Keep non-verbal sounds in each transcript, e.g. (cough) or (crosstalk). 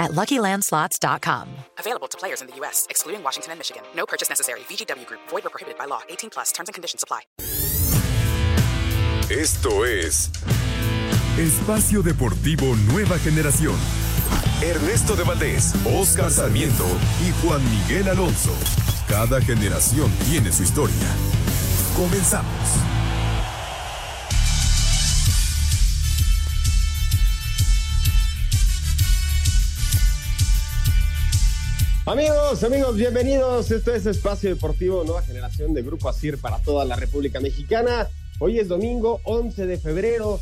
at LuckyLandSlots.com. Available to players in the U.S., excluding Washington and Michigan. No purchase necessary. VGW Group. Void or prohibited by law. 18 plus. Terms and conditions apply. Esto es Espacio Deportivo Nueva Generación. Ernesto de Valdés, Oscar Sarmiento y Juan Miguel Alonso. Cada generación tiene su historia. Comenzamos. Amigos, amigos, bienvenidos. Esto es Espacio Deportivo Nueva Generación de Grupo ASIR para toda la República Mexicana. Hoy es domingo 11 de febrero,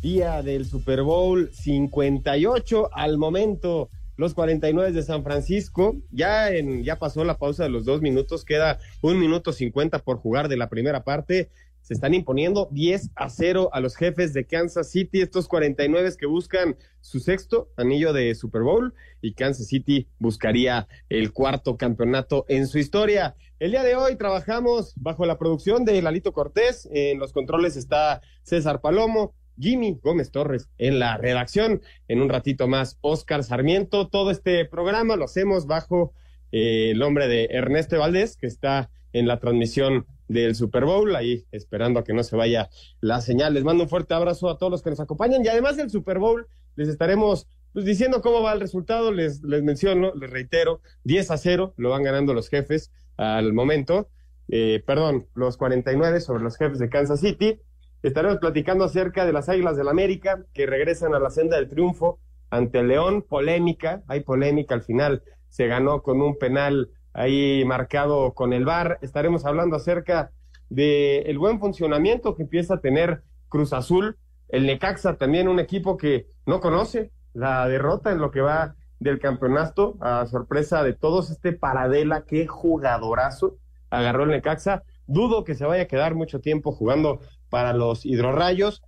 día del Super Bowl 58. Al momento, los 49 de San Francisco. Ya, en, ya pasó la pausa de los dos minutos, queda un minuto 50 por jugar de la primera parte se están imponiendo 10 a 0 a los jefes de Kansas City, estos 49 que buscan su sexto anillo de Super Bowl y Kansas City buscaría el cuarto campeonato en su historia. El día de hoy trabajamos bajo la producción de Lalito Cortés, en los controles está César Palomo, Jimmy Gómez Torres en la redacción, en un ratito más Oscar Sarmiento, todo este programa lo hacemos bajo eh, el nombre de Ernesto Valdés, que está en la transmisión del Super Bowl, ahí esperando a que no se vaya la señal. Les mando un fuerte abrazo a todos los que nos acompañan y además del Super Bowl les estaremos pues, diciendo cómo va el resultado, les, les menciono, les reitero, 10 a 0 lo van ganando los jefes al momento, eh, perdón, los 49 sobre los jefes de Kansas City. Estaremos platicando acerca de las Águilas del América que regresan a la senda del triunfo ante el León, polémica, hay polémica al final, se ganó con un penal ahí marcado con el VAR. Estaremos hablando acerca del el buen funcionamiento que empieza a tener Cruz Azul, el Necaxa también un equipo que no conoce la derrota en lo que va del campeonato, a sorpresa de todos, este Paradela, qué jugadorazo agarró el Necaxa. Dudo que se vaya a quedar mucho tiempo jugando para los hidrorrayos.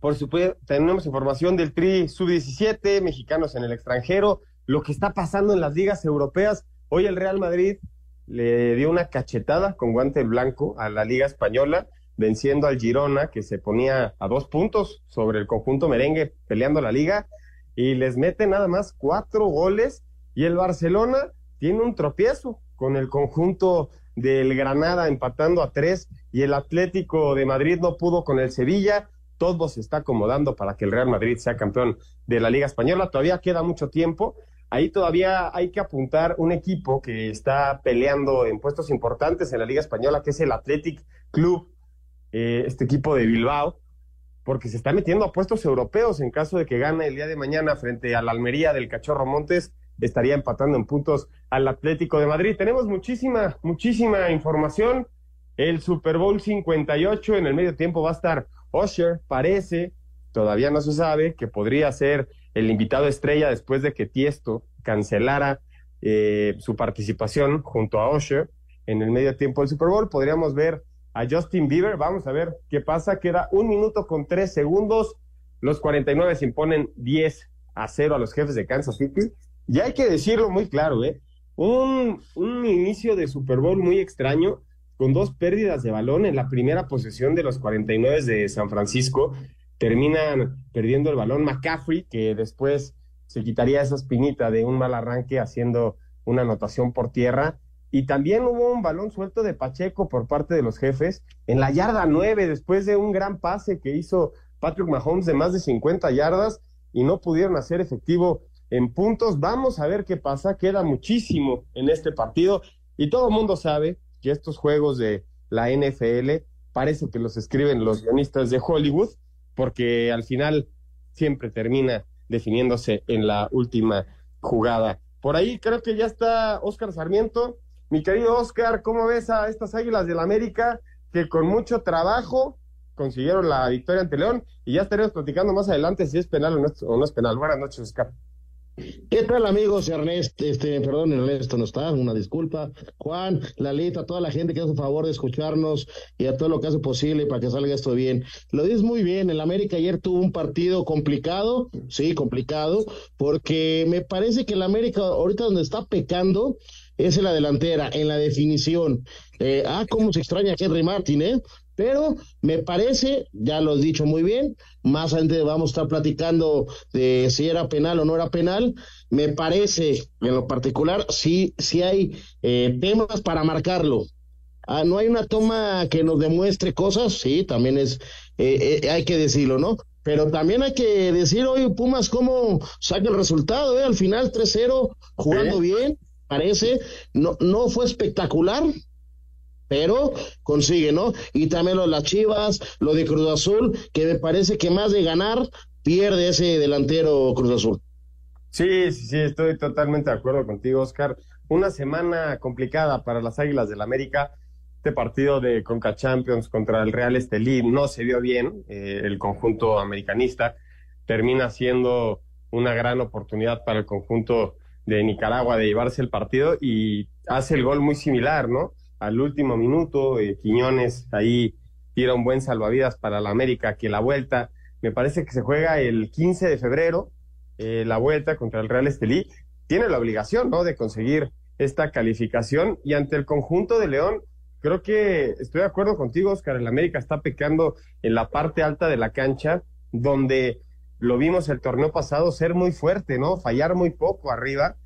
Por supuesto, tenemos información del Tri Sub-17, mexicanos en el extranjero, lo que está pasando en las ligas europeas. Hoy el Real Madrid le dio una cachetada con guante blanco a la Liga Española, venciendo al Girona, que se ponía a dos puntos sobre el conjunto merengue peleando la liga, y les mete nada más cuatro goles, y el Barcelona tiene un tropiezo con el conjunto del Granada empatando a tres, y el Atlético de Madrid no pudo con el Sevilla, todo se está acomodando para que el Real Madrid sea campeón de la Liga Española, todavía queda mucho tiempo, Ahí todavía hay que apuntar un equipo que está peleando en puestos importantes en la Liga Española, que es el Athletic Club, eh, este equipo de Bilbao, porque se está metiendo a puestos europeos en caso de que gane el día de mañana frente a la Almería del Cachorro Montes, estaría empatando en puntos al Atlético de Madrid. Tenemos muchísima, muchísima información. El Super Bowl 58 en el medio tiempo va a estar Osher, parece, todavía no se sabe, que podría ser el invitado estrella después de que Tiesto cancelara eh, su participación junto a Usher en el medio tiempo del Super Bowl. Podríamos ver a Justin Bieber. Vamos a ver qué pasa. Queda un minuto con tres segundos. Los 49 se imponen 10 a 0 a los jefes de Kansas City. Y hay que decirlo muy claro, ¿eh? Un, un inicio de Super Bowl muy extraño, con dos pérdidas de balón en la primera posesión de los 49 de San Francisco terminan perdiendo el balón McCaffrey, que después se quitaría esa espinita de un mal arranque haciendo una anotación por tierra. Y también hubo un balón suelto de Pacheco por parte de los jefes en la yarda 9, después de un gran pase que hizo Patrick Mahomes de más de 50 yardas y no pudieron hacer efectivo en puntos. Vamos a ver qué pasa, queda muchísimo en este partido y todo el mundo sabe que estos juegos de la NFL parece que los escriben los guionistas de Hollywood porque al final siempre termina definiéndose en la última jugada. Por ahí creo que ya está Oscar Sarmiento. Mi querido Oscar, ¿cómo ves a estas Águilas del América que con mucho trabajo consiguieron la victoria ante León? Y ya estaremos platicando más adelante si es penal o no, es penal. Buenas noches, Oscar. ¿Qué tal amigos? Ernesto, este, perdón, Ernesto no está, una disculpa. Juan, Lalita, toda la gente que hace favor de escucharnos y a todo lo que hace posible para que salga esto bien. Lo dices muy bien, el América ayer tuvo un partido complicado, sí, complicado, porque me parece que el América ahorita donde está pecando es en la delantera, en la definición. Eh, ah, cómo se extraña a Henry Martin, ¿eh? Pero me parece, ya lo he dicho muy bien, más adelante vamos a estar platicando de si era penal o no era penal. Me parece, en lo particular, sí, sí hay eh, temas para marcarlo. Ah, no hay una toma que nos demuestre cosas, sí, también es, eh, eh, hay que decirlo, ¿no? Pero también hay que decir, hoy Pumas, cómo saca el resultado, ¿eh? Al final 3-0, jugando bien, parece, no, no fue espectacular, pero consigue, ¿no? Y también lo de las Chivas, lo de Cruz Azul, que me parece que más de ganar, pierde ese delantero Cruz Azul. Sí, sí, sí, estoy totalmente de acuerdo contigo, Oscar. Una semana complicada para las Águilas del América. Este partido de Conca Champions contra el Real Estelí no se vio bien. Eh, el conjunto americanista termina siendo una gran oportunidad para el conjunto de Nicaragua de llevarse el partido y hace el gol muy similar, ¿no? al último minuto. Eh, Quiñones ahí tira un buen salvavidas para la América, que la vuelta, me parece que se juega el 15 de febrero, eh, la vuelta contra el Real Estelí. Tiene la obligación, ¿no?, de conseguir esta calificación y ante el conjunto de León, creo que estoy de acuerdo contigo, Oscar, el América está pecando en la parte alta de la cancha, donde lo vimos el torneo pasado ser muy fuerte, ¿no? Fallar muy poco arriba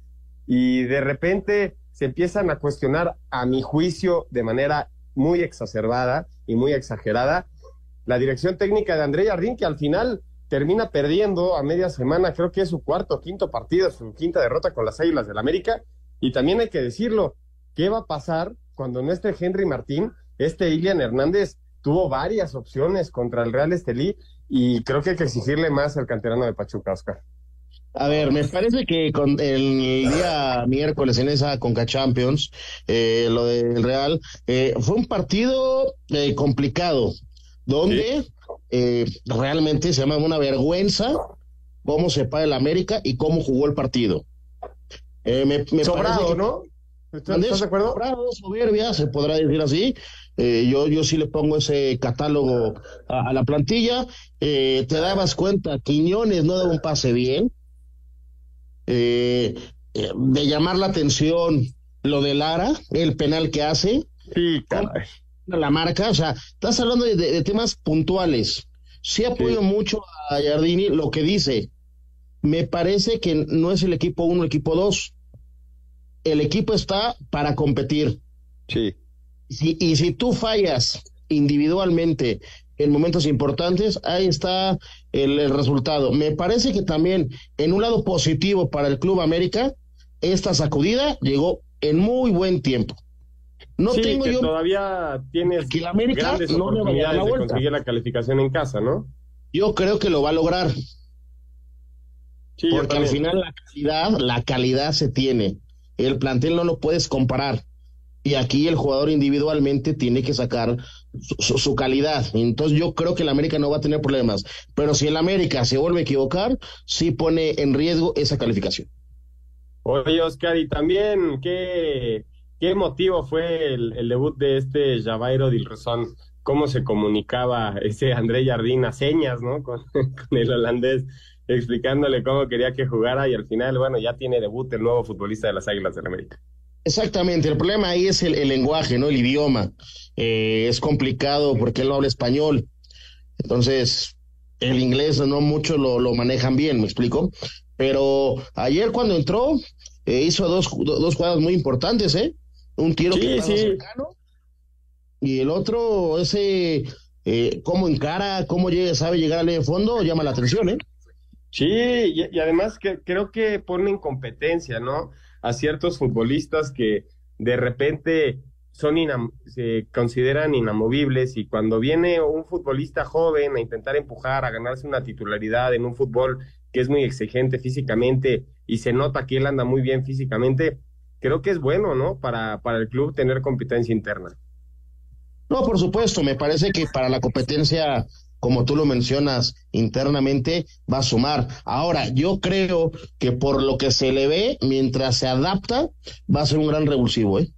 y de repente se empiezan a cuestionar, a mi juicio, de manera muy exacerbada y muy exagerada, la dirección técnica de André Jardín, que al final termina perdiendo a media semana, creo que es su cuarto quinto partido, su quinta derrota con las Águilas del América. Y también hay que decirlo, ¿qué va a pasar cuando no esté Henry Martín? Este Ilian Hernández tuvo varias opciones contra el Real Estelí y creo que hay que exigirle más al canterano de Pachuca, Oscar. A ver, me parece que con el día miércoles en esa Conca Champions, eh, lo del Real, eh, fue un partido eh, complicado, donde realmente se llama una vergüenza cómo se paga el América y cómo jugó el partido. me, Sobrado, ¿no? ¿Estás, de acuerdo? Sobrado, soberbia, se podrá decir así. yo, yo sí le pongo ese catálogo a, a la plantilla. te dabas cuenta, Quiñones no daba un pase bien eh, eh, de llamar la atención lo de Lara, el penal que hace. Sí, caray. La marca, o sea, estás hablando de, temas puntuales. Sí apoyo mucho a Jardini lo que dice. Me parece que no es el equipo uno, el equipo dos. El equipo está para competir. Sí. y si tú fallas individualmente en momentos importantes, ahí está el, resultado. Me parece que también en un lado positivo para el Club América, esta sacudida llegó en muy buen tiempo. No tengo yo todavía tienes que la América no le va a la de conseguir la calificación en casa, ¿no? Yo creo que lo va a lograr. porque al final la calidad, la calidad se tiene. El plantel no lo puedes comparar. Y aquí el jugador individualmente tiene que sacar su, calidad. Entonces yo creo que el América no va a tener problemas. Pero si el América se vuelve a equivocar, sí pone en riesgo esa calificación. Oye, Oscar, y también, ¿qué, qué motivo fue el, debut de este Javairo Dilrosón? ¿Cómo se comunicaba ese André Jardín a señas, ¿no? Con, (laughs) con el holandés, explicándole cómo quería que jugara y al final, bueno, ya tiene debut el nuevo futbolista de las Águilas del América. Exactamente, el problema ahí es el, lenguaje, ¿no? El idioma. Eh, es complicado porque él no habla español. Entonces, el inglés no mucho lo, lo manejan bien, ¿me explico? Pero ayer cuando entró, eh, hizo dos, dos jugadas muy importantes, ¿eh? Un tiro que sí. cercano y el otro, ese, eh, cómo encara, cómo llega, sabe llegar al fondo, llama la atención, ¿eh? Sí, y, además creo que pone en competencia, ¿no? a ciertos futbolistas que de repente son se consideran inamovibles y cuando viene un futbolista joven a intentar empujar, a ganarse una titularidad en un fútbol que es muy exigente físicamente y se nota que él anda muy bien físicamente, creo que es bueno, ¿no? Para, para el club tener competencia interna. No, por supuesto, me parece que para la competencia como tú lo mencionas internamente, va a sumar. Ahora, yo creo que por lo que se le ve, mientras se adapta, va a ser un gran revulsivo, ¿eh?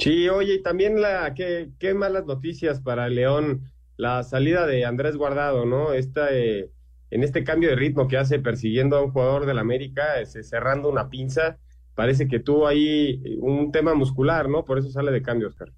Sí, oye, y también la, qué, malas noticias para León, la salida de Andrés Guardado, ¿no? Esta, eh, en este cambio de ritmo que hace persiguiendo a un jugador del América, este, cerrando una pinza, parece que tuvo ahí un tema muscular, ¿no? Por eso sale de cambio, Oscar.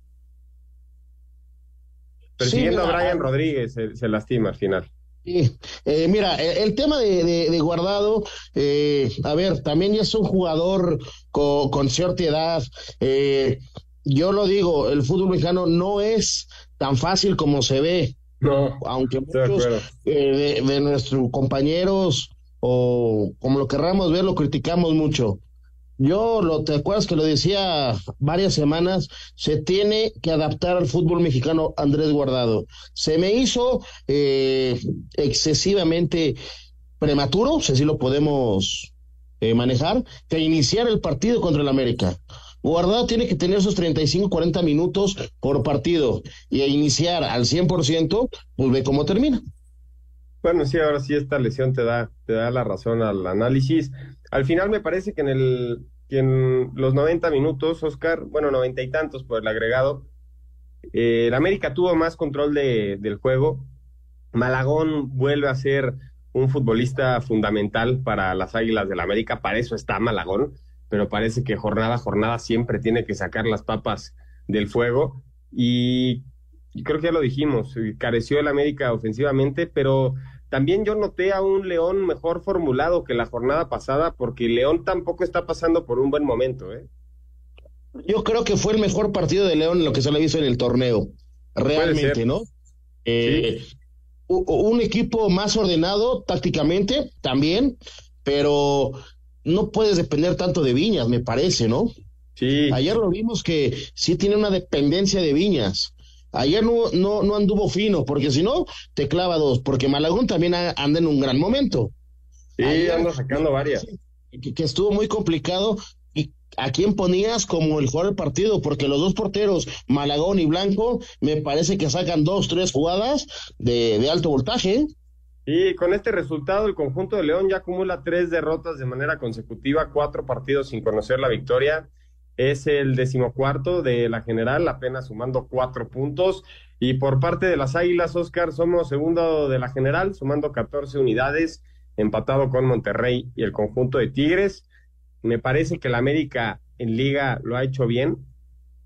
Persiguiendo a Brian Rodríguez se, lastima al final. Sí. Eh, mira, el, tema de, Guardado, eh, a ver, también ya es un jugador con, cierta edad. Eh, yo lo digo, el fútbol mexicano no es tan fácil como se ve. No, aunque muchos de, nuestros compañeros o como lo querramos ver, lo criticamos mucho. Yo, lo, ¿te acuerdas que lo decía varias semanas? Se tiene que adaptar al fútbol mexicano Andrés Guardado. Se me hizo eh, excesivamente prematuro, si así lo podemos eh, manejar, que iniciar el partido contra el América. Guardado tiene que tener esos 35, 40 minutos por partido y a iniciar al 100%, pues ve cómo termina. Bueno, sí, ahora sí esta lesión te da, te da la razón al análisis. Al final me parece que en el en los 90 minutos, Oscar, bueno, noventa y tantos por el agregado, eh, el América tuvo más control de, del juego. Malagón vuelve a ser un futbolista fundamental para las Águilas del América, para eso está Malagón, pero parece que jornada a jornada siempre tiene que sacar las papas del fuego y, y creo que ya lo dijimos, careció el América ofensivamente, pero también yo noté a un León mejor formulado que la jornada pasada, porque León tampoco está pasando por un buen momento. ¿eh? Yo creo que fue el mejor partido de León en lo que se le visto en el torneo, realmente, ¿no? Eh, un equipo más ordenado tácticamente también, pero no puedes depender tanto de Viñas, me parece, ¿no? Sí. Ayer lo vimos que sí tiene una dependencia de Viñas. Ayer no, no, no anduvo fino, porque si no, te clava dos, porque Malagón también anda en un gran momento. Sí, anda sacando varias. Que, estuvo muy complicado. ¿Y a quién ponías como el jugador del partido? Porque los dos porteros, Malagón y Blanco, me parece que sacan dos, tres jugadas de, de alto voltaje. Y con este resultado, el conjunto de León ya acumula tres derrotas de manera consecutiva, cuatro partidos sin conocer la victoria es el decimocuarto de la general, apenas sumando cuatro puntos. Y por parte de las Águilas, Oscar, somos segundo de la general, sumando 14 unidades, empatado con Monterrey y el conjunto de Tigres. Me parece que la América en liga lo ha hecho bien,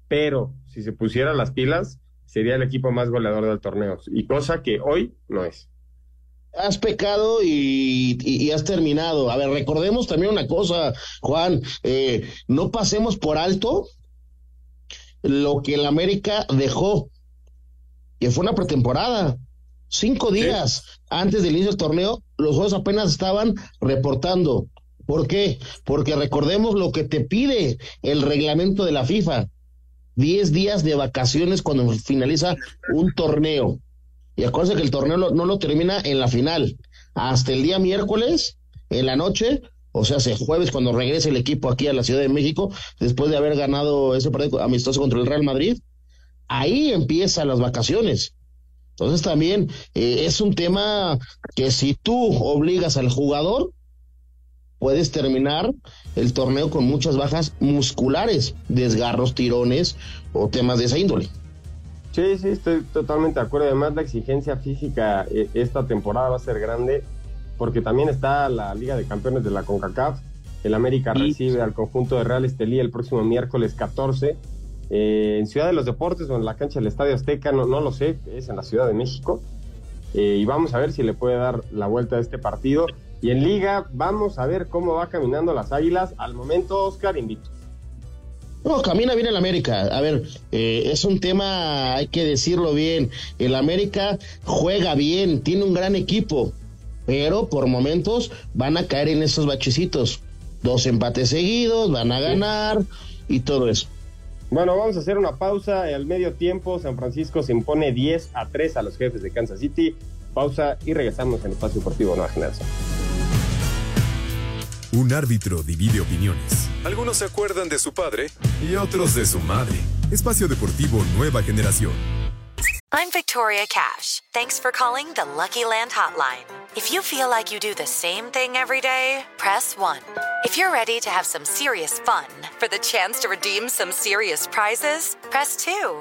pero si se pusiera las pilas, sería el equipo más goleador del torneo, y cosa que hoy no es has pecado y, has terminado. A ver, recordemos también una cosa, Juan, eh, no pasemos por alto lo que el América dejó, que fue una pretemporada. Cinco días antes del inicio del torneo, los juegos apenas estaban reportando. ¿Por qué? Porque recordemos lo que te pide el reglamento de la FIFA. Diez días de vacaciones cuando finaliza un torneo. Y acuérdense que el torneo no lo termina en la final. Hasta el día miércoles, en la noche, o sea, hace jueves cuando regrese el equipo aquí a la Ciudad de México, después de haber ganado ese partido amistoso contra el Real Madrid, ahí empiezan las vacaciones. Entonces también eh, es un tema que si tú obligas al jugador, puedes terminar el torneo con muchas bajas musculares, desgarros, tirones o temas de esa índole. Sí, sí, estoy totalmente de acuerdo. Además, la exigencia física eh, esta temporada va a ser grande porque también está la Liga de Campeones de la CONCACAF. El América recibe al conjunto de Real Estelí el próximo miércoles 14 eh, en Ciudad de los Deportes o en la cancha del Estadio Azteca, no, no lo sé, es en la Ciudad de México. Eh, y vamos a ver si le puede dar la vuelta a este partido. Y en Liga, vamos a ver cómo va caminando las Águilas. Al momento, Oscar, invito. No, camina bien el América. A ver, eh, es un tema, hay que decirlo bien. El América juega bien, tiene un gran equipo, pero por momentos van a caer en esos bachecitos. Dos empates seguidos, van a ganar y todo eso. Bueno, vamos a hacer una pausa. Al medio tiempo, San Francisco se impone 10 a 3 a los jefes de Kansas City. Pausa y regresamos en el Espacio Deportivo Nueva Generación. Un árbitro divide opiniones. Algunos se acuerdan de su padre y otros de su madre. Espacio Deportivo Nueva Generación. I'm Victoria Cash. Thanks for calling the Lucky Land Hotline. If you feel like you do the same thing every day, press 1. If you're ready to have some serious fun for the chance to redeem some serious prizes, press 2.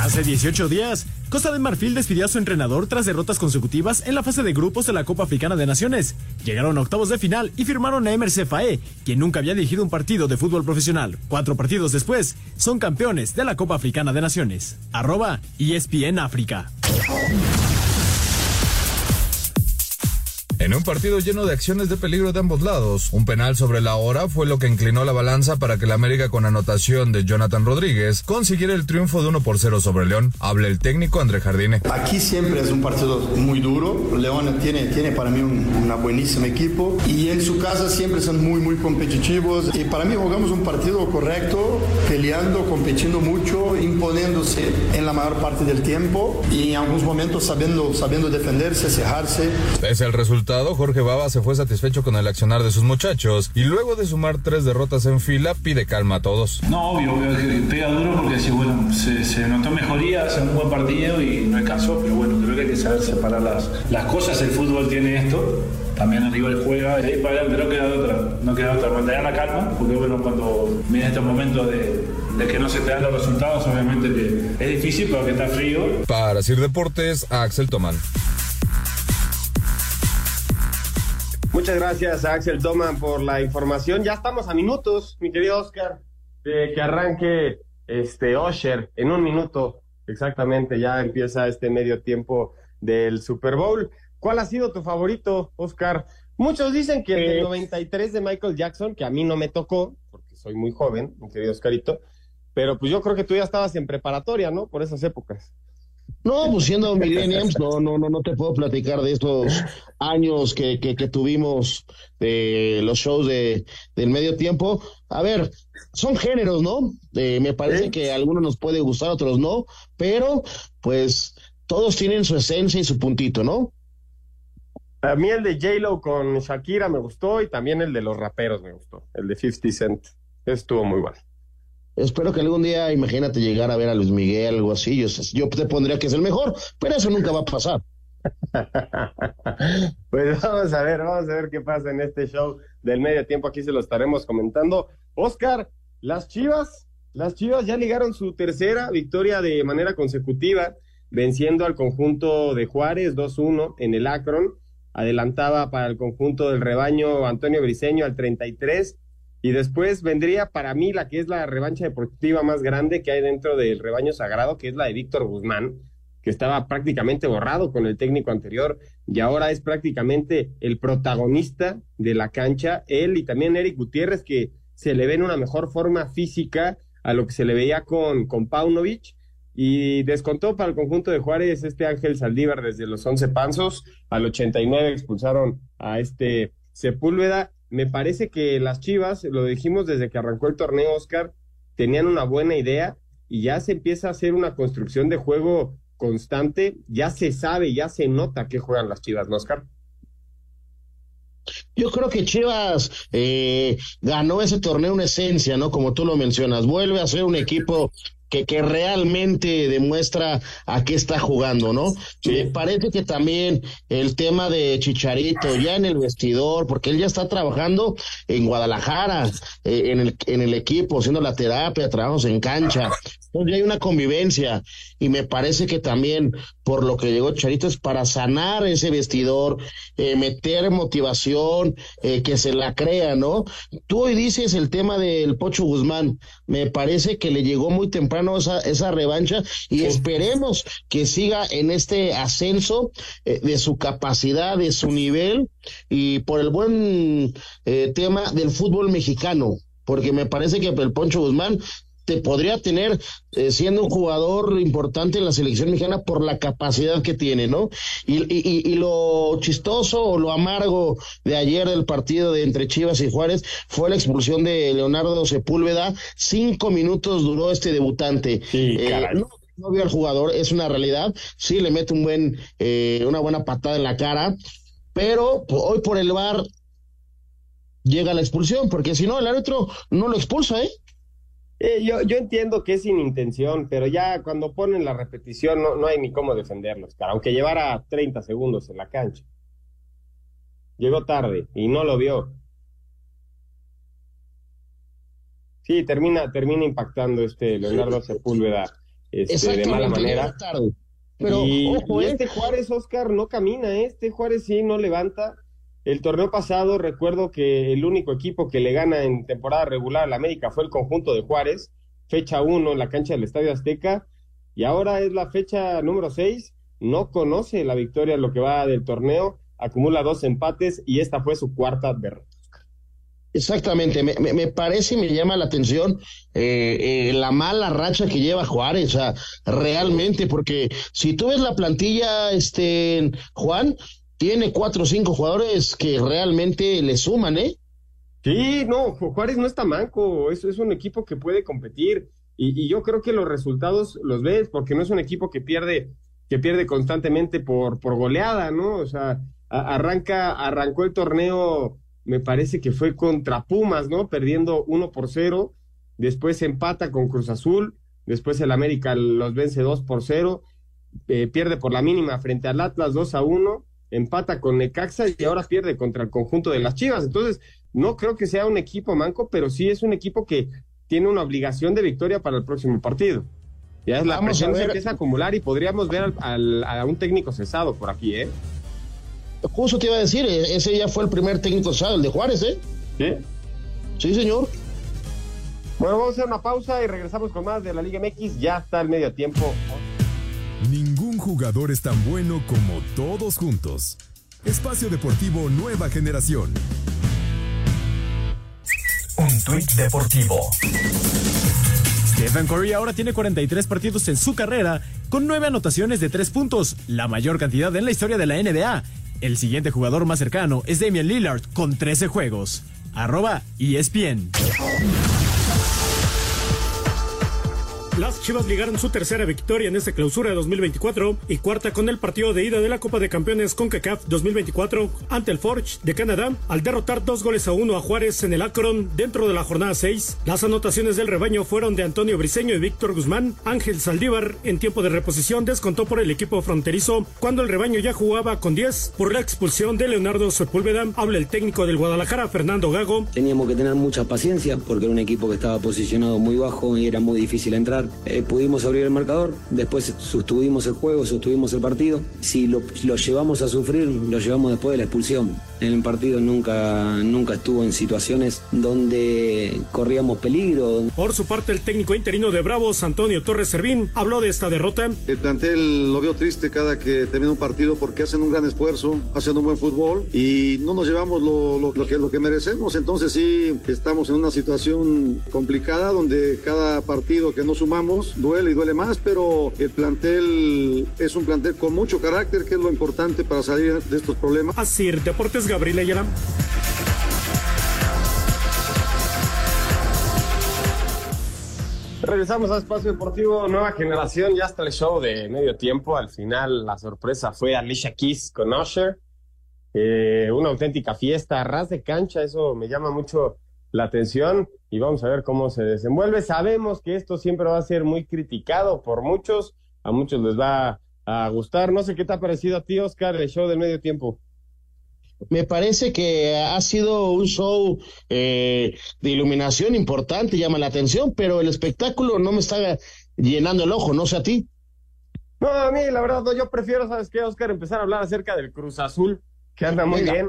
Hace 18 días, Costa de Marfil despidió a su entrenador tras derrotas consecutivas en la fase de grupos de la Copa Africana de Naciones. Llegaron a octavos de final y firmaron a Emerse Faé, quien nunca había dirigido un partido de fútbol profesional. Cuatro partidos después, son campeones de la Copa Africana de Naciones. Arroba ESPN África. En un partido lleno de acciones de peligro de ambos lados, un penal sobre la hora fue lo que inclinó la balanza para que la América con anotación de Jonathan Rodríguez consiguiera el triunfo de 1 por 0 sobre León. Habla el técnico André Jardine. Aquí siempre es un partido muy duro. León tiene, tiene para mí un una buenísimo equipo y en su casa siempre son muy, muy competitivos. Y para mí jugamos un partido correcto, peleando, competiendo mucho, imponiéndose en la mayor parte del tiempo y en algunos momentos sabiendo, sabiendo defenderse, cejarse. Es el resultado Jorge Baba se fue satisfecho con el accionar de sus muchachos y luego de sumar tres derrotas en fila pide calma a todos. No, obvio, obvio que pega duro porque sí, bueno, se, se, notó mejoría, hace un buen partido y no alcanzó, pero bueno, creo que hay que saber separar las, las cosas, el fútbol tiene esto, también el rival juega, de ahí para adelante no queda otra, no queda otra, mantener la calma, porque bueno, cuando viene este momento de, de que no se te dan los resultados, obviamente que es difícil, pero que está frío. Para Sir Deportes, Axel Tomán. Muchas gracias a Axel Toman por la información. Ya estamos a minutos, mi querido Oscar, de que arranque este Osher en un minuto exactamente. Ya empieza este medio tiempo del Super Bowl. ¿Cuál ha sido tu favorito, Oscar? Muchos dicen que el del 93 de Michael Jackson, que a mí no me tocó, porque soy muy joven, mi querido Oscarito, pero pues yo creo que tú ya estabas en preparatoria, ¿no? Por esas épocas. No, pues siendo (laughs) millennials, no, no, no, no te puedo platicar de estos años que, que, que tuvimos de los shows de, del medio tiempo. A ver, son géneros, ¿no? Eh, me parece que a algunos nos puede gustar, a otros no, pero pues todos tienen su esencia y su puntito, ¿no? A mí el de J-Lo con Shakira me gustó y también el de los raperos me gustó, el de 50 Cent. Estuvo muy bueno. Espero que algún día, imagínate llegar a ver a Luis Miguel, algo así. Yo, te pondría que es el mejor, pero eso nunca va a pasar. (laughs) pues vamos a ver, vamos a ver qué pasa en este show del medio tiempo. Aquí se lo estaremos comentando. Oscar, las Chivas, las Chivas ya ligaron su tercera victoria de manera consecutiva, venciendo al conjunto de Juárez 2-1 en el Akron. Adelantaba para el conjunto del rebaño Antonio Briseño al 33 y después vendría para mí la que es la revancha deportiva más grande que hay dentro del rebaño sagrado, que es la de Víctor Guzmán, que estaba prácticamente borrado con el técnico anterior y ahora es prácticamente el protagonista de la cancha. Él y también Eric Gutiérrez, que se le ve en una mejor forma física a lo que se le veía con, con Paunovic. Y descontó para el conjunto de Juárez este Ángel Saldívar desde los 11 panzos. Al 89 expulsaron a este Sepúlveda me parece que las Chivas, lo dijimos desde que arrancó el torneo, Oscar, tenían una buena idea y ya se empieza a hacer una construcción de juego constante, ya se sabe, ya se nota que juegan las Chivas, ¿no, Oscar? Yo creo que Chivas eh, ganó ese torneo en esencia, ¿no? Como tú lo mencionas, vuelve a ser un equipo que, que realmente demuestra a qué está jugando, ¿no? Sí. Me parece que también el tema de Chicharito ya en el vestidor, porque él ya está trabajando en Guadalajara, eh, en, el, en el equipo, haciendo la terapia, trabajos en cancha. Entonces ya hay una convivencia y me parece que también por lo que llegó Chicharito es para sanar ese vestidor, eh, meter motivación, eh, que se la crea, ¿no? Tú hoy dices el tema del Pocho Guzmán, me parece que le llegó muy temprano esa, esa revancha y esperemos que siga en este ascenso eh, de su capacidad, de su nivel y por el buen eh, tema del fútbol mexicano, porque me parece que el Poncho Guzmán te podría tener eh, siendo un jugador importante en la selección mexicana por la capacidad que tiene, ¿no? Y, y, y, lo chistoso o lo amargo de ayer del partido de entre Chivas y Juárez fue la expulsión de Leonardo Sepúlveda. Cinco minutos duró este debutante. Eh, no, no vio al jugador, es una realidad. Sí le mete un buen, eh, una buena patada en la cara, pero hoy por el bar llega la expulsión, porque si no, el árbitro no lo expulsa, ¿eh? Eh, yo, yo entiendo que es sin intención, pero ya cuando ponen la repetición no, no hay ni cómo defenderlos, cara, aunque llevara 30 segundos en la cancha. Llegó tarde y no lo vio. Sí, termina, termina impactando este Leonardo Sepúlveda este, de mala manera. Tarde. Pero, y, ojo, y ¿eh? este Juárez, Oscar, no camina, ¿eh? este Juárez sí no levanta. El torneo pasado recuerdo que el único equipo que le gana en temporada regular a la América fue el conjunto de Juárez, fecha 1 en la cancha del Estadio Azteca, y ahora es la fecha número 6, no conoce la victoria en lo que va del torneo, acumula dos empates y esta fue su cuarta derrota. Exactamente, me, me, me, parece y me llama la atención eh, eh, la mala racha que lleva Juárez, o sea, realmente, porque si tú ves la plantilla, este, Juan, tiene cuatro o cinco jugadores que realmente le suman, ¿eh? Sí, no, Juárez no está manco, es, es un equipo que puede competir y, yo creo que los resultados los ves porque no es un equipo que pierde, que pierde constantemente por, por goleada, ¿no? O sea, arranca, arrancó el torneo, me parece que fue contra Pumas, ¿no? Perdiendo uno por cero, después empata con Cruz Azul, después el América los vence dos por cero, eh, pierde por la mínima frente al Atlas dos a uno empata con Necaxa y ahora pierde contra el conjunto de las Chivas. Entonces, no creo que sea un equipo manco, pero sí es un equipo que tiene una obligación de victoria para el próximo partido. Ya es la Vamos presión se empieza a acumular y podríamos ver al, al, a un técnico cesado por aquí, ¿eh? Justo te iba a decir, eh, ese ya fue el primer técnico cesado, el de Juárez, ¿eh? Sí. Sí, señor. Bueno, vamos a hacer una pausa y regresamos con más de la Liga MX. Ya está el medio tiempo. Ningún jugador es tan bueno como todos juntos. Espacio Deportivo Nueva Generación. Un tuit deportivo. Stephen Curry ahora tiene 43 partidos en su carrera, con 9 anotaciones de 3 puntos, la mayor cantidad en la historia de la NBA. El siguiente jugador más cercano es Damian Lillard, con 13 juegos. Arroba ESPN. Las Chivas ligaron su tercera victoria en esta clausura de 2024 y cuarta con el partido de ida de la Copa de Campeones CONCACAF 2024 ante el Forge de Canadá al derrotar dos goles a uno a Juárez en el Akron dentro de la jornada 6. Las anotaciones del rebaño fueron de Antonio Briseño y Víctor Guzmán. Ángel Saldívar en tiempo de reposición descontó por el equipo fronterizo cuando el rebaño ya jugaba con 10 por la expulsión de Leonardo Sepúlveda. Habla el técnico del Guadalajara, Fernando Gago. Teníamos que tener mucha paciencia porque era un equipo que estaba posicionado muy bajo y era muy difícil entrar. Eh, pudimos abrir el marcador, después sostuvimos el juego, sostuvimos el partido. Si lo, lo, llevamos a sufrir, lo llevamos después de la expulsión. En el partido nunca, nunca estuvo en situaciones donde corríamos peligro. Por su parte, el técnico interino de Bravos, Antonio Torres Servín, habló de esta derrota. El plantel lo veo triste cada que termina un partido porque hacen un gran esfuerzo, hacen un buen fútbol y no nos llevamos lo, lo, lo que, lo que merecemos. Entonces sí, estamos en una situación complicada donde cada partido que no sumamos duele y duele más, pero el plantel es un plantel con mucho carácter, que es lo importante para salir de estos problemas. Así, Deportes Gabriel Ayala. Regresamos a Espacio Deportivo Nueva Generación, ya está el show de medio tiempo. Al final la sorpresa fue Alicia Keys con Usher. Eh, una auténtica fiesta, ras de cancha, eso me llama mucho la atención y vamos a ver cómo se desenvuelve. Sabemos que esto siempre va a ser muy criticado por muchos, a muchos les va a gustar. No sé qué te ha parecido a ti, Oscar, el show del medio tiempo. Me parece que ha sido un show eh, de iluminación importante, llama la atención, pero el espectáculo no me está llenando el ojo, no sé a ti. No, a mí la verdad, yo prefiero, ¿sabes qué, Oscar? Empezar a hablar acerca del Cruz Azul, que anda muy Venga. bien.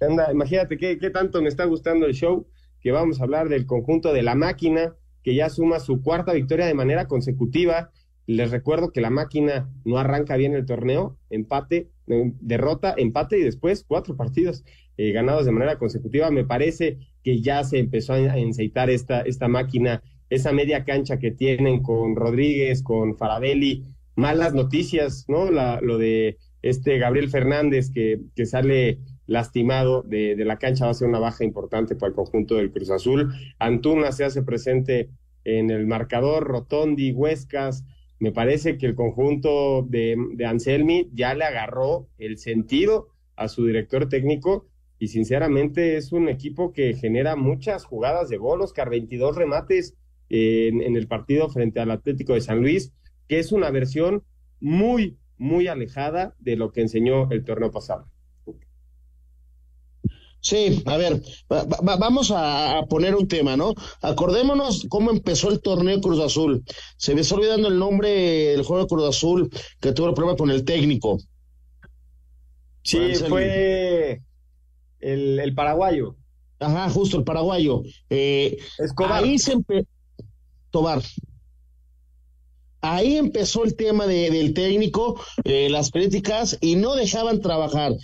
Anda, imagínate qué, qué tanto me está gustando el show, que vamos a hablar del conjunto de la máquina, que ya suma su cuarta victoria de manera consecutiva. Les recuerdo que la máquina no arranca bien el torneo, empate, derrota, empate y después cuatro partidos eh, ganados de manera consecutiva. Me parece que ya se empezó a enceitar esta, esta máquina esa media cancha que tienen con Rodríguez, con Farabelli, malas noticias, ¿no? La, lo de este Gabriel Fernández que, que sale lastimado de, de, la cancha va a ser una baja importante para el conjunto del Cruz Azul. Antuna se hace presente en el marcador, Rotondi, Huescas. Me parece que el conjunto de, Anselmi ya le agarró el sentido a su director técnico y sinceramente es un equipo que genera muchas jugadas de gol, Oscar, 22 remates en, en el partido frente al Atlético de San Luis, que es una versión muy, muy alejada de lo que enseñó el torneo pasado. Sí, a ver, va, va, vamos a, a, poner un tema, ¿no? Acordémonos cómo empezó el torneo Cruz Azul. Se me está olvidando el nombre del juego de Cruz Azul que tuvo el problema con el técnico. Sí, fue el, el, paraguayo. Ajá, justo, el paraguayo. Eh, Escobar. Ahí se empezó. Tobar. Ahí empezó el tema de, del técnico, eh, las críticas, y no dejaban trabajar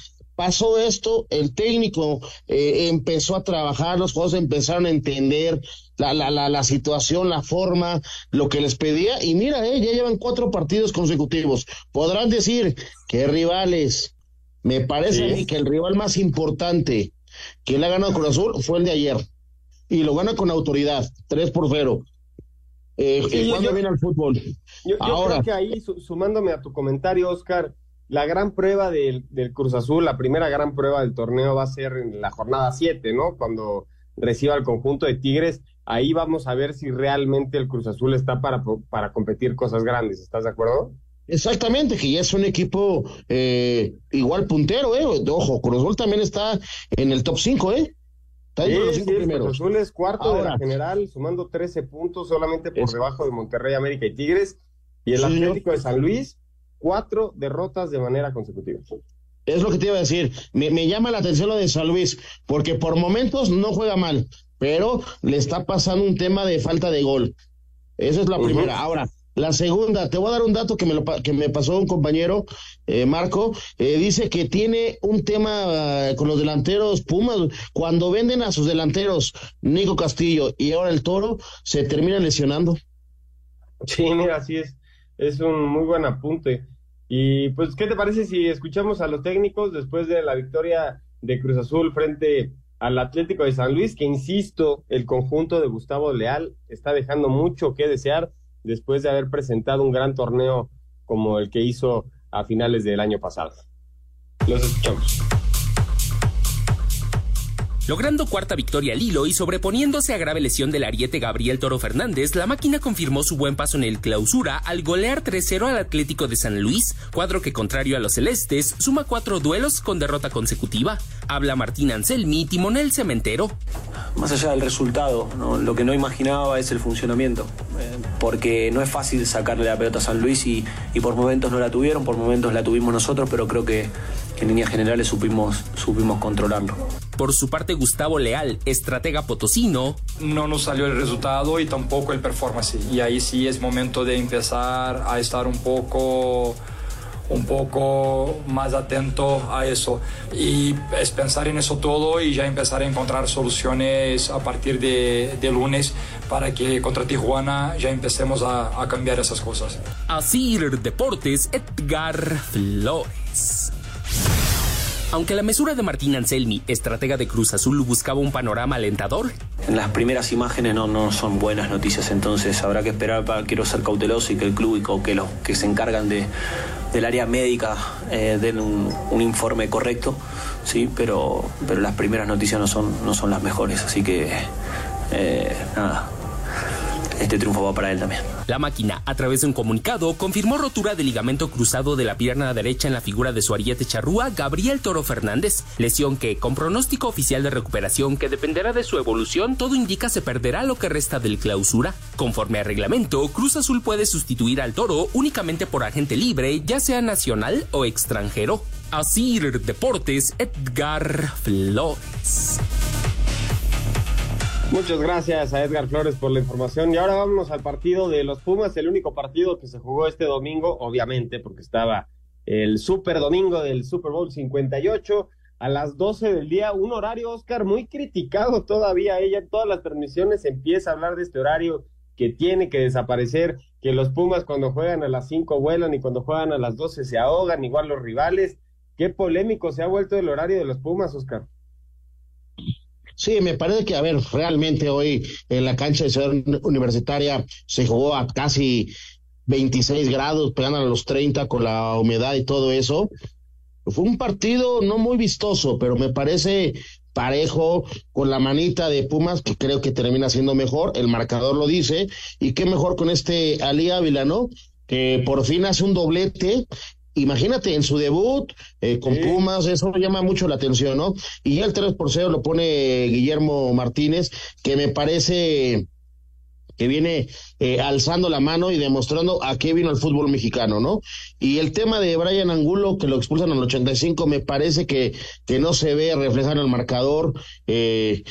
pasó esto, el técnico eh, empezó a trabajar, los jugadores empezaron a entender la, la, la, la, situación, la forma, lo que les pedía, y mira, eh, ya llevan cuatro partidos consecutivos. Podrán decir que rivales, me parece sí. a mí que el rival más importante que le ha ganado Cruz Azul fue el de ayer, y lo gana con autoridad, tres por cero. Eh, sí, cuando viene al fútbol. Yo, yo Ahora, creo que ahí, sumándome a tu comentario, Oscar, la gran prueba del, del, Cruz Azul, la primera gran prueba del torneo va a ser en la jornada 7, ¿no? Cuando reciba el conjunto de Tigres, ahí vamos a ver si realmente el Cruz Azul está para, para competir cosas grandes, ¿estás de acuerdo? Exactamente, que ya es un equipo eh, igual puntero, ¿eh? Ojo, Cruz Azul también está en el top 5, ¿eh? Está sí, los cinco sí, primeros. Cruz Azul es cuarto Ahora, de la general, sumando 13 puntos solamente por es... debajo de Monterrey, América y Tigres. Y el sí, Atlético de San Luis cuatro derrotas de manera consecutiva. Es lo que te iba a decir. Me, me, llama la atención lo de San Luis, porque por momentos no juega mal, pero le está pasando un tema de falta de gol. Esa es la uh -huh. primera. Ahora, la segunda, te voy a dar un dato que me, lo, que me pasó un compañero, eh, Marco, eh, dice que tiene un tema uh, con los delanteros Pumas. Cuando venden a sus delanteros, Nico Castillo y ahora el Toro, se termina lesionando. Sí, mira, así es es un muy buen apunte. Y pues, ¿qué te parece si escuchamos a los técnicos después de la victoria de Cruz Azul frente al Atlético de San Luis, que insisto, el conjunto de Gustavo Leal está dejando mucho que desear después de haber presentado un gran torneo como el que hizo a finales del año pasado. Los escuchamos. Logrando cuarta victoria al hilo y sobreponiéndose a grave lesión del ariete Gabriel Toro Fernández, la máquina confirmó su buen paso en el clausura al golear 3-0 al Atlético de San Luis, cuadro que contrario a los celestes suma cuatro duelos con derrota consecutiva. Habla Martín Anselmi, timonel cementero. Más allá del resultado, lo que no imaginaba es el funcionamiento, eh, porque no es fácil sacarle la pelota a San Luis y, y por momentos no la tuvieron, por momentos la tuvimos nosotros, pero creo que en líneas generales supimos, supimos controlarlo. Por su parte, Gustavo Leal, estratega potosino. No nos salió el resultado y tampoco el performance. Y ahí sí es momento de empezar a estar un poco un poco más atento a eso y es pensar en eso todo y ya empezar a encontrar soluciones a partir de, de lunes para que contra Tijuana ya empecemos a, a cambiar esas cosas. Así Deportes, Edgar Flores. Aunque la mesura de Martín Anselmi, estratega de Cruz Azul, buscaba un panorama alentador. En las primeras imágenes no, no son buenas noticias, entonces habrá que esperar para quiero ser cauteloso y que el club y que los que se encargan de, del área médica eh, den un, informe correcto, sí, pero, pero las primeras noticias no son, no son las mejores, así que eh, nada, este triunfo va para él también. La máquina, a través de un comunicado, confirmó rotura de ligamento cruzado de la pierna derecha en la figura de su ariete charrúa, Gabriel Toro Fernández, lesión que, con pronóstico oficial de recuperación que dependerá de su evolución, todo indica se perderá lo que resta del clausura. Conforme a reglamento, Cruz Azul puede sustituir al Toro únicamente por agente libre, ya sea nacional o extranjero. Así Deportes, Edgar Flores. Muchas gracias a Edgar Flores por la información. Y ahora vámonos al partido de los Pumas, el único partido que se jugó este domingo, obviamente, porque estaba el Super Domingo del Super Bowl 58 a las 12 del día, un horario, Oscar, muy criticado todavía. Ella en todas las transmisiones empieza a hablar de este horario que tiene que desaparecer, que los Pumas cuando juegan a las 5 vuelan y cuando juegan a las 12 se ahogan, igual los rivales. Qué polémico se ha vuelto el horario de los Pumas, Oscar. Sí, me parece que, a ver, realmente hoy en la cancha de Ciudad Universitaria se jugó a casi 26 grados, pegando a los 30 con la humedad y todo eso. Fue un partido no muy vistoso, pero me parece parejo con la manita de Pumas, que creo que termina siendo mejor, el marcador lo dice, y qué mejor con este Ali Ávila, ¿no? Que por fin hace un doblete imagínate en su debut eh, con Pumas, eso llama mucho la atención, ¿no? Y ya el 3 por 0 lo pone Guillermo Martínez, que me parece que viene eh, alzando la mano y demostrando a qué vino el fútbol mexicano, ¿no? Y el tema de Brian Angulo, que lo expulsan al 85, me parece que, que no se ve reflejado en el marcador. Eh,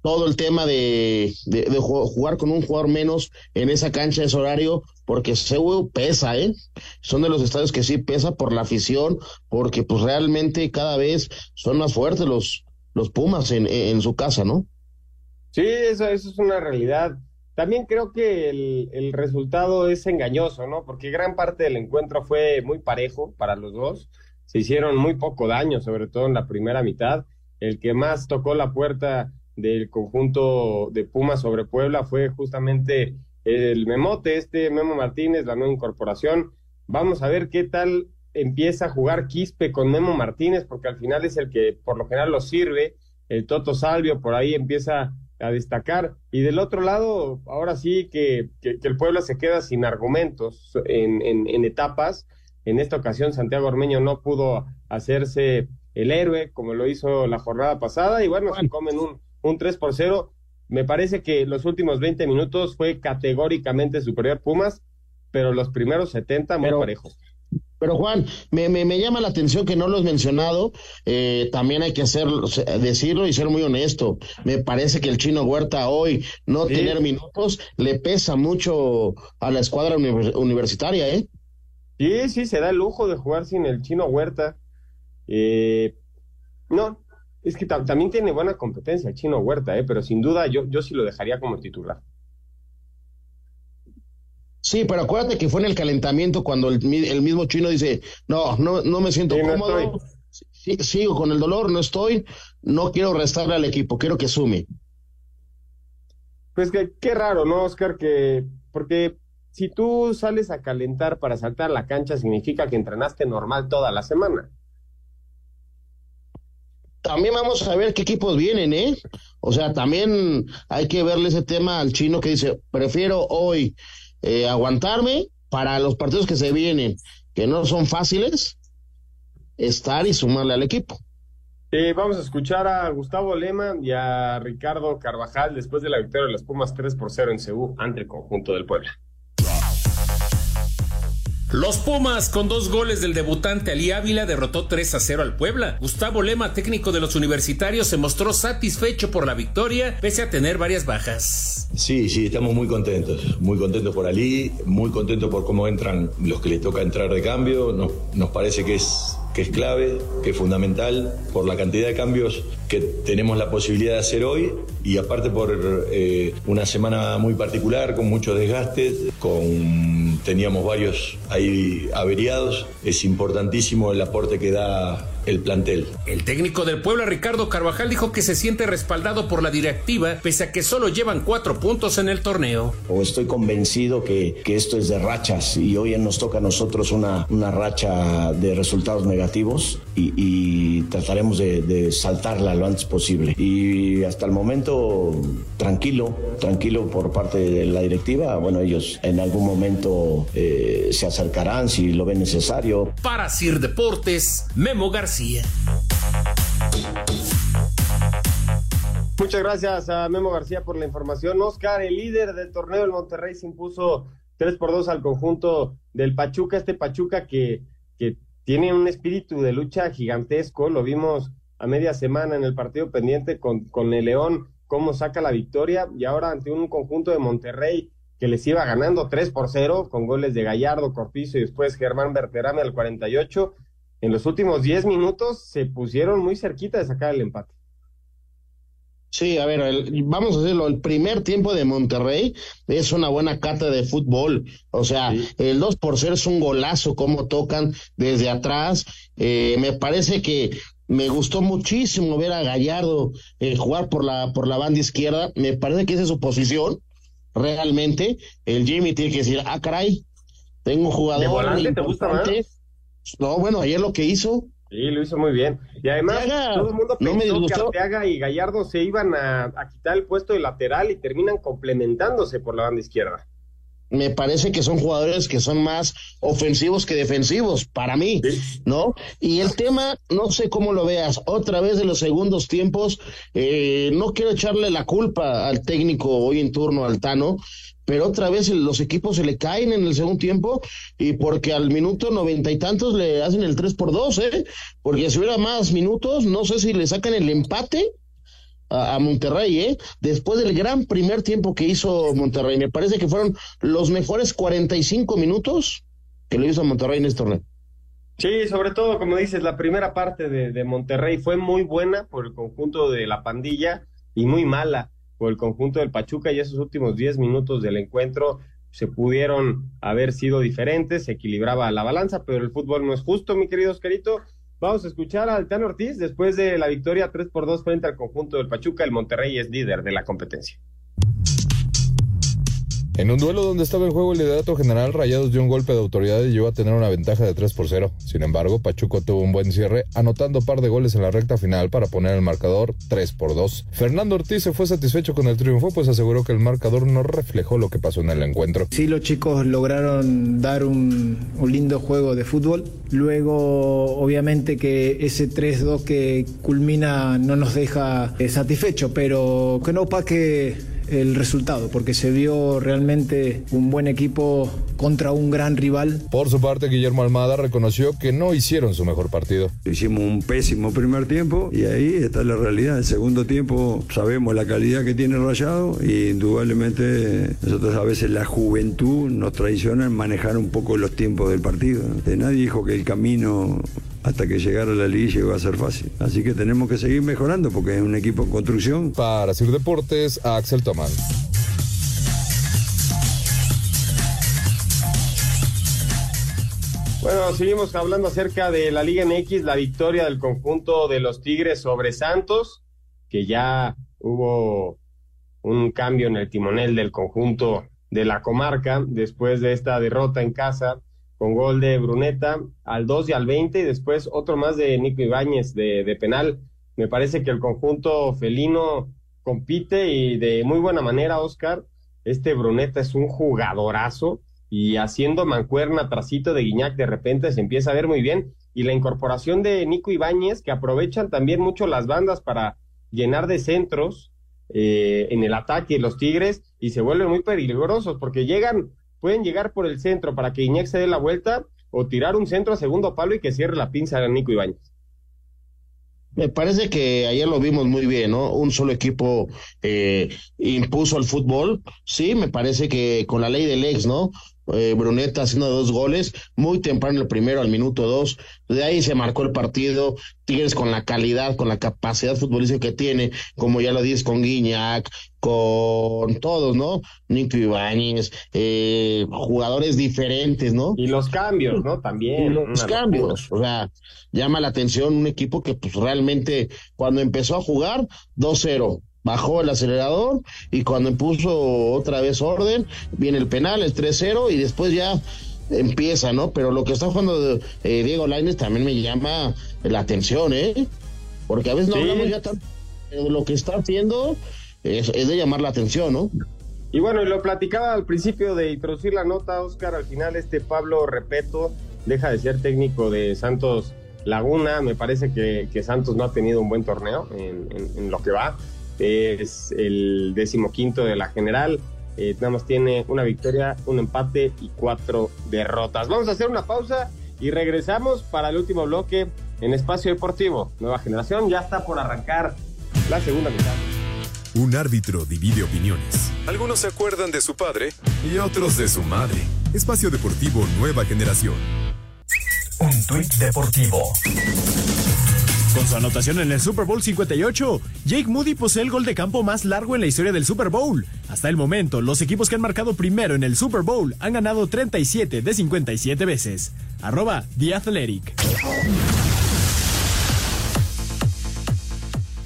todo el tema de, de, de, jugar con un jugador menos en esa cancha, ese horario, porque CEU pesa, ¿eh? Son de los estadios que sí pesa por la afición, porque pues realmente cada vez son más fuertes los, los Pumas en, en su casa, ¿no? Sí, eso, eso es una realidad. También creo que el, el, resultado es engañoso, ¿no? Porque gran parte del encuentro fue muy parejo para los dos. Se hicieron muy poco daño, sobre todo en la primera mitad. El que más tocó la puerta del conjunto de Pumas sobre Puebla fue justamente el Memote, este Memo Martínez, la nueva incorporación. Vamos a ver qué tal empieza a jugar Quispe con Memo Martínez, porque al final es el que por lo general lo sirve. El Toto Salvio por ahí empieza a destacar. Y del otro lado, ahora sí que, que, que el Puebla se queda sin argumentos en, en, en, etapas. En esta ocasión, Santiago Ormeño no pudo hacerse el héroe como lo hizo la jornada pasada. Y bueno, se comen un, un 3 por 0 me parece que los últimos 20 minutos fue categóricamente superior Pumas, pero los primeros 70 muy pero, parejos. Pero Juan, me, me, me, llama la atención que no lo has mencionado, eh, también hay que hacer, decirlo y ser muy honesto. Me parece que el chino Huerta hoy no sí. tener minutos le pesa mucho a la escuadra universitaria, ¿eh? Sí, sí, se da el lujo de jugar sin el chino Huerta. Eh, no, es que también tiene buena competencia Chino Huerta, ¿eh? pero sin duda yo, yo sí lo dejaría como titular. Sí, pero acuérdate que fue en el calentamiento cuando el, el mismo chino dice, no, no, no me siento sí, cómodo, no sí, sigo con el dolor, no estoy, no quiero restarle al equipo, quiero que sume. Pues que qué raro, ¿no, Oscar? Que, porque si tú sales a calentar para saltar la cancha, significa que entrenaste normal toda la semana también vamos a ver qué equipos vienen, ¿eh? O sea, también hay que verle ese tema al chino que dice, prefiero hoy eh, aguantarme para los partidos que se vienen, que no son fáciles, estar y sumarle al equipo. Vamos a escuchar a Gustavo Lema y a Ricardo Carvajal después de la victoria de las Pumas 3 por 0 en Ceú ante el conjunto del Puebla. Los Pumas, con dos goles del debutante Ali Ávila, derrotó 3 a 0 al Puebla. Gustavo Lema, técnico de los universitarios, se mostró satisfecho por la victoria, pese a tener varias bajas. Sí, sí, estamos muy contentos. Muy contentos por Ali, muy contentos por cómo entran los que les toca entrar de cambio. Nos, nos parece que es que es clave, que es fundamental por la cantidad de cambios que tenemos la posibilidad de hacer hoy y aparte por eh, una semana muy particular con muchos desgastes, con teníamos varios ahí averiados, es importantísimo el aporte que da el plantel. El técnico del Puebla, Ricardo Carvajal, dijo que se siente respaldado por la directiva, pese a que solo llevan cuatro puntos en el torneo. O estoy convencido que, que esto es de rachas y hoy nos toca a nosotros una, una racha de resultados negativos y, y trataremos de, de saltarla lo antes posible. Y hasta el momento, tranquilo, tranquilo por parte de la directiva. Bueno, ellos en algún momento eh, se acercarán si lo ven necesario. Para Sir Deportes, Memo García. Muchas gracias a Memo García por la información. Oscar, el líder del torneo del Monterrey, se impuso 3 por 2 al conjunto del Pachuca. Este Pachuca que, que tiene un espíritu de lucha gigantesco. Lo vimos a media semana en el partido pendiente con, con el León, cómo saca la victoria. Y ahora ante un conjunto de Monterrey que les iba ganando 3 por 0 con goles de Gallardo, Cortizo y después Germán Berterame al 48 en los últimos 10 minutos se pusieron muy cerquita de sacar el empate. Sí, a ver, vamos a hacerlo. El primer tiempo de Monterrey es una buena carta de fútbol. O sea, el 2 por 0 es un golazo, como tocan desde atrás. Eh, me parece que me gustó muchísimo ver a Gallardo eh, jugar por la, por la banda izquierda. Me parece que esa es su posición. Realmente, el Jimmy tiene que decir, ah, caray, tengo un jugador. ¿De volante te gusta más? No, bueno, ayer lo que hizo Sí, lo hizo muy bien. Y además, todo el mundo pensó que Arteaga y Gallardo se iban a, quitar el puesto de lateral y terminan complementándose por la banda izquierda. Me parece que son jugadores que son más ofensivos que defensivos, para mí, ¿no? Y el tema, no sé cómo lo veas, otra vez de los segundos tiempos, eh, no quiero echarle la culpa al técnico hoy en turno, Altano, pero otra vez los equipos se le caen en el segundo tiempo y porque al minuto noventa y tantos le hacen el tres por dos, ¿eh? Porque si hubiera más minutos, no sé si le sacan el empate a, Monterrey, ¿eh? Después del gran primer tiempo que hizo Monterrey, me parece que fueron los mejores 45 minutos que lo hizo Monterrey en este torneo. Sí, sobre todo, como dices, la primera parte de, de Monterrey fue muy buena por el conjunto de la pandilla y muy mala por el conjunto del Pachuca y esos últimos 10 minutos del encuentro se pudieron haber sido diferentes, se equilibraba la balanza, pero el fútbol no es justo, mi querido Oscarito. Vamos a escuchar a Altano Ortiz después de la victoria 3 por 2 frente al conjunto del Pachuca. El Monterrey es líder de la competencia. En un duelo donde estaba en juego el liderato general, Rayados dio un golpe de autoridad y llegó a tener una ventaja de 3 por 0. Sin embargo, Pachuco tuvo un buen cierre, anotando par de goles en la recta final para poner el marcador 3 por 2. Fernando Ortiz se fue satisfecho con el triunfo, pues aseguró que el marcador no reflejó lo que pasó en el encuentro. Sí, los chicos lograron dar un, lindo juego de fútbol. Luego, obviamente que ese 3-2 que culmina no nos deja eh, satisfecho, pero que no que el resultado, porque se vio realmente un buen equipo contra un gran rival. Por su parte, Guillermo Almada reconoció que no hicieron su mejor partido. Hicimos un pésimo primer tiempo y ahí está la realidad. El segundo tiempo sabemos la calidad que tiene Rayado y indudablemente nosotros a veces la juventud nos traiciona en manejar un poco los tiempos del partido. Nadie dijo que el camino hasta que llegara la liga iba a ser fácil. Así que tenemos que seguir mejorando porque es un equipo en construcción. Para Sir Deportes, Axel Tomán. Bueno, seguimos hablando acerca de la Liga MX, la victoria del conjunto de los Tigres sobre Santos, que ya hubo un cambio en el timonel del conjunto de la comarca después de esta derrota en casa con gol de Bruneta al 2 y al 20 y después otro más de Nico Ibáñez de, de penal. Me parece que el conjunto felino compite y de muy buena manera, Oscar. Este Bruneta es un jugadorazo y haciendo mancuerna trasito de Guiñac de repente se empieza a ver muy bien. Y la incorporación de Nico Ibáñez, que aprovechan también mucho las bandas para llenar de centros eh, en el ataque los Tigres y se vuelven muy peligrosos porque llegan pueden llegar por el centro para que Iñak se dé la vuelta o tirar un centro a segundo palo y que cierre la pinza a Nico Ibáñez. Me parece que ayer lo vimos muy bien, ¿no? Un solo equipo eh, impuso el fútbol. Sí, me parece que con la ley del ex, ¿no? Eh, Bruneta haciendo dos goles, muy temprano el primero al minuto dos, de ahí se marcó el partido, Tigres con la calidad, con la capacidad futbolística que tiene, como ya lo dices con Guiñac, con todos, ¿no? Nico Ibáñez, eh, jugadores diferentes, ¿no? Y los cambios, ¿no? También. los cambios, o sea, llama la atención un equipo que pues realmente cuando empezó a jugar 2-0, bajó el acelerador y cuando impuso otra vez orden, viene el penal, el 3-0 y después ya empieza, ¿no? Pero lo que está jugando eh, Diego Lainez también me llama la atención, ¿eh? Porque a veces no hablamos ya tanto, pero lo que está haciendo es, de llamar la atención, ¿no? Y bueno, y lo platicaba al principio de introducir la nota, Oscar, al final este Pablo Repeto deja de ser técnico de Santos Laguna, me parece que, Santos no ha tenido un buen torneo en lo que va, es el decimoquinto de la general. Eh, nada más tiene una victoria, un empate y cuatro derrotas. Vamos a hacer una pausa y regresamos para el último bloque en Espacio Deportivo. Nueva generación ya está por arrancar la segunda mitad. Un árbitro divide opiniones. Algunos se acuerdan de su padre y otros de su madre. Espacio Deportivo Nueva Generación. Un tuit deportivo Con su anotación en el Super Bowl 58, Jake Moody posee el gol de campo más largo en la historia del Super Bowl. Hasta el momento, los equipos que han marcado primero en el Super Bowl han ganado 37 de 57 veces. Arroba The Athletic.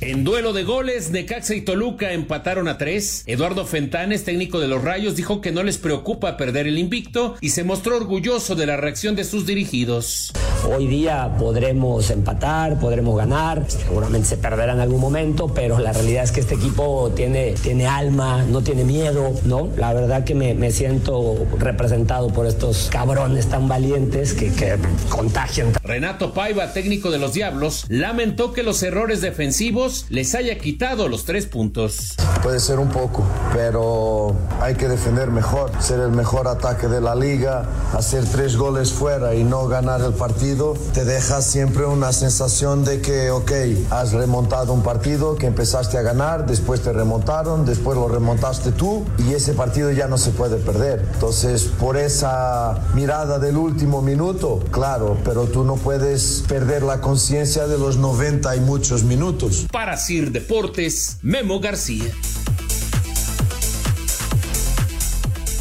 En duelo de goles, Necaxa y Toluca empataron a tres. Eduardo Fentanes, técnico de los Rayos, dijo que no les preocupa perder el invicto y se mostró orgulloso de la reacción de sus dirigidos. Hoy día podremos empatar, podremos ganar, seguramente se perderá en algún momento, pero la realidad es que este equipo tiene, tiene alma, no tiene miedo, ¿no? La verdad que me, me siento representado por estos cabrones tan valientes que, que contagian. Renato Paiva, técnico de los Diablos, lamentó que los errores defensivos les haya quitado los tres puntos. Puede ser un poco, pero hay que defender mejor, ser el mejor ataque de la liga, hacer tres goles fuera y no ganar el partido, te deja siempre una sensación de que, ok, has remontado un partido que empezaste a ganar, después te remontaron, después lo remontaste tú y ese partido ya no se puede perder. Entonces, por esa mirada del último minuto, claro, pero tú no puedes perder la conciencia de los 90 y muchos minutos. Para Sir Deportes, Memo García.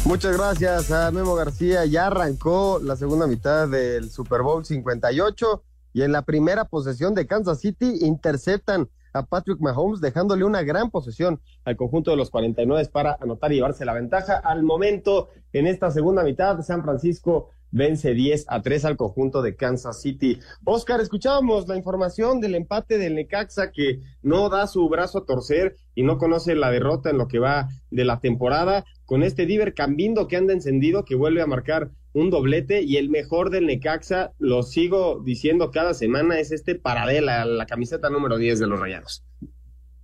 Muchas gracias a Memo García. Ya arrancó la segunda mitad del Super Bowl 58 y en la primera posesión de Kansas City interceptan a Patrick Mahomes dejándole una gran posesión al conjunto de los 49 para anotar y llevarse la ventaja. Al momento, en esta segunda mitad, San Francisco vence 10 a 3 al conjunto de Kansas City. Oscar, escuchábamos la información del empate del Necaxa que no da su brazo a torcer y no conoce la derrota en lo que va de la temporada, con este Diver Cambindo que anda encendido, que vuelve a marcar un doblete y el mejor del Necaxa, lo sigo diciendo cada semana, es este Paradela, la camiseta número 10 de los Rayados.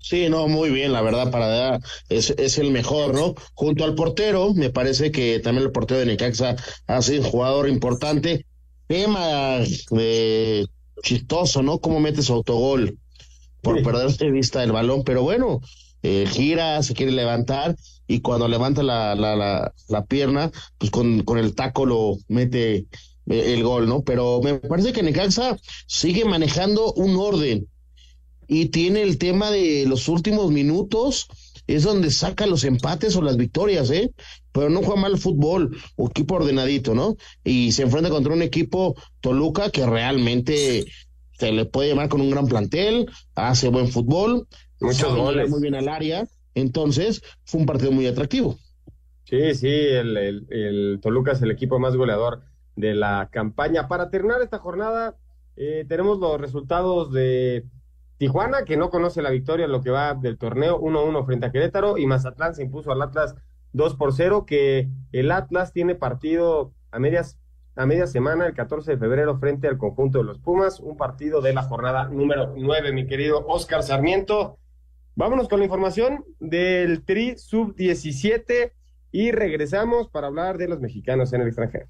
Sí, no, muy bien, la verdad, para es, es el mejor, ¿no? Junto al portero, me parece que también el portero de Necaxa ha sido un jugador importante. Tema de chistoso, ¿no? Cómo mete su autogol por perderse de vista el balón, pero bueno, eh, gira, se quiere levantar y cuando levanta la, la, la, la pierna, pues con, con el taco lo mete eh, el gol, ¿no? Pero me parece que Necaxa sigue manejando un orden y tiene el tema de los últimos minutos, es donde saca los empates o las victorias, ¿eh? Pero no juega mal fútbol, un equipo ordenadito, ¿no? Y se enfrenta contra un equipo Toluca que realmente se le puede llamar con un gran plantel, hace buen fútbol, muchos goles, muy bien al área, entonces fue un partido muy atractivo. Sí, sí, el, el, el Toluca es el equipo más goleador de la campaña. Para terminar esta jornada, eh, tenemos los resultados de Tijuana, que no conoce la victoria en lo que va del torneo, 1-1 frente a Querétaro, y Mazatlán se impuso al Atlas 2 por 0, que el Atlas tiene partido a medias a media semana, el 14 de febrero, frente al conjunto de los Pumas, un partido de la jornada número 9, mi querido Oscar Sarmiento. Vámonos con la información del Tri Sub-17 y regresamos para hablar de los mexicanos en el extranjero.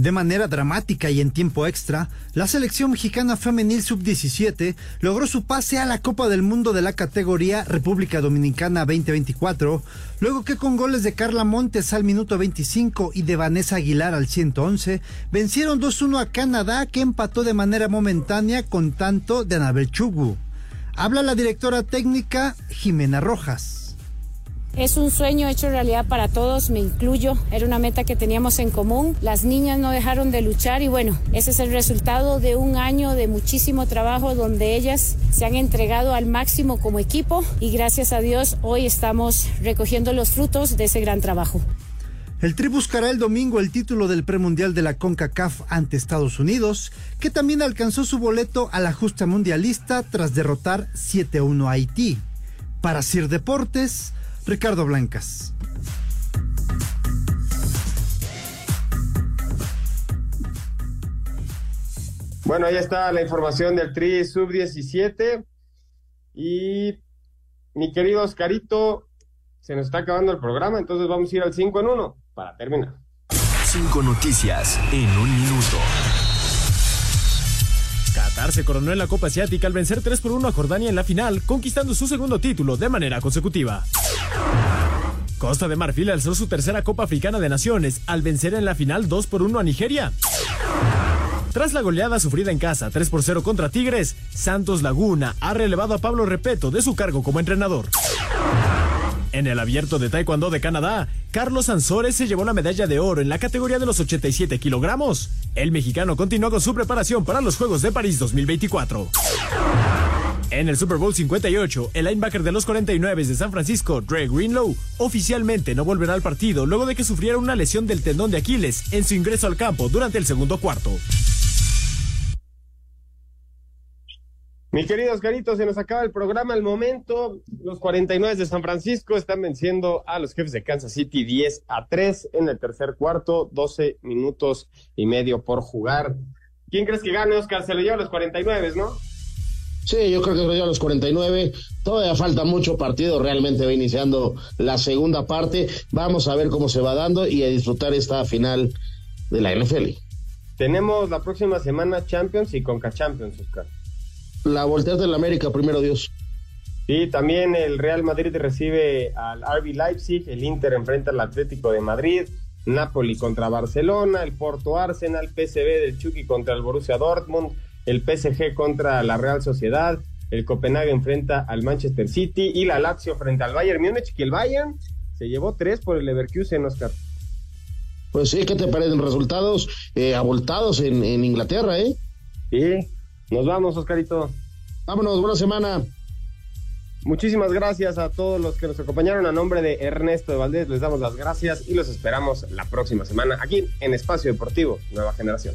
De manera dramática y en tiempo extra, la selección mexicana femenil sub-17 logró su pase a la Copa del Mundo de la categoría República Dominicana 2024, luego que con goles de Carla Montes al minuto 25 y de Vanessa Aguilar al 111, vencieron 2-1 a Canadá que empató de manera momentánea con tanto de Anabel Chugu. Habla la directora técnica Jimena Rojas. Es un sueño hecho realidad para todos, me incluyo. Era una meta que teníamos en común. Las niñas no dejaron de luchar y bueno, ese es el resultado de un año de muchísimo trabajo donde ellas se han entregado al máximo como equipo y gracias a Dios hoy estamos recogiendo los frutos de ese gran trabajo. El Tri buscará el domingo el título del premundial de la CONCACAF ante Estados Unidos, que también alcanzó su boleto a la justa mundialista tras derrotar 7-1 a Haití. Para Sir Deportes, Ricardo Blancas. Bueno, ahí está la información del Tri Sub-17. Y mi querido Oscarito, se nos está acabando el programa, entonces vamos a ir al 5 en 1 para terminar. Cinco noticias en un minuto. Qatar se coronó en la Copa Asiática al vencer 3 por 1 a Jordania en la final, conquistando su segundo título de manera consecutiva. Costa de Marfil alzó su tercera Copa Africana de Naciones al vencer en la final 2 por 1 a Nigeria. Tras la goleada sufrida en casa 3 por 0 contra Tigres, Santos Laguna ha relevado a Pablo Repeto de su cargo como entrenador. En el abierto de Taekwondo de Canadá, Carlos Sansores se llevó la medalla de oro en la categoría de los 87 kilogramos. El mexicano continuó con su preparación para los Juegos de París 2024. En el Super Bowl 58, el linebacker de los 49 de San Francisco, Dre Greenlow, oficialmente no volverá al partido luego de que sufriera una lesión del tendón de Aquiles en su ingreso al campo durante el segundo cuarto. Mi querido Oscarito, se nos acaba el programa al momento. Los 49 de San Francisco están venciendo a los jefes de Kansas City 10 a 3 en el tercer cuarto, 12 minutos y medio por jugar. ¿Quién crees que gane, Oscar? Se lo lleva a los 49, ¿no? Sí, yo creo que lleva a los 49. Todavía falta mucho partido, realmente va iniciando la segunda parte. Vamos a ver cómo se va dando y a disfrutar esta final de la NFL. Tenemos la próxima semana Champions y Conca Champions, Oscar la volteada del América, primero Dios. Sí, también el Real Madrid recibe al RB Leipzig, el Inter enfrenta al Atlético de Madrid, Napoli contra Barcelona, el Porto Arsenal, PSV del Chucky contra el Borussia Dortmund, el PSG contra la Real Sociedad, el Copenhague enfrenta al Manchester City y la Lazio frente al Bayern Múnich, que el Bayern se llevó tres por el Leverkusen, Oscar. Pues sí, ¿qué te parecen resultados eh, abultados en, en Inglaterra, eh? Sí, nos vamos, Oscarito. Vámonos, buena semana. Muchísimas gracias a todos los que nos acompañaron. A nombre de Ernesto de Valdés, les damos las gracias y los esperamos la próxima semana aquí en Espacio Deportivo Nueva Generación.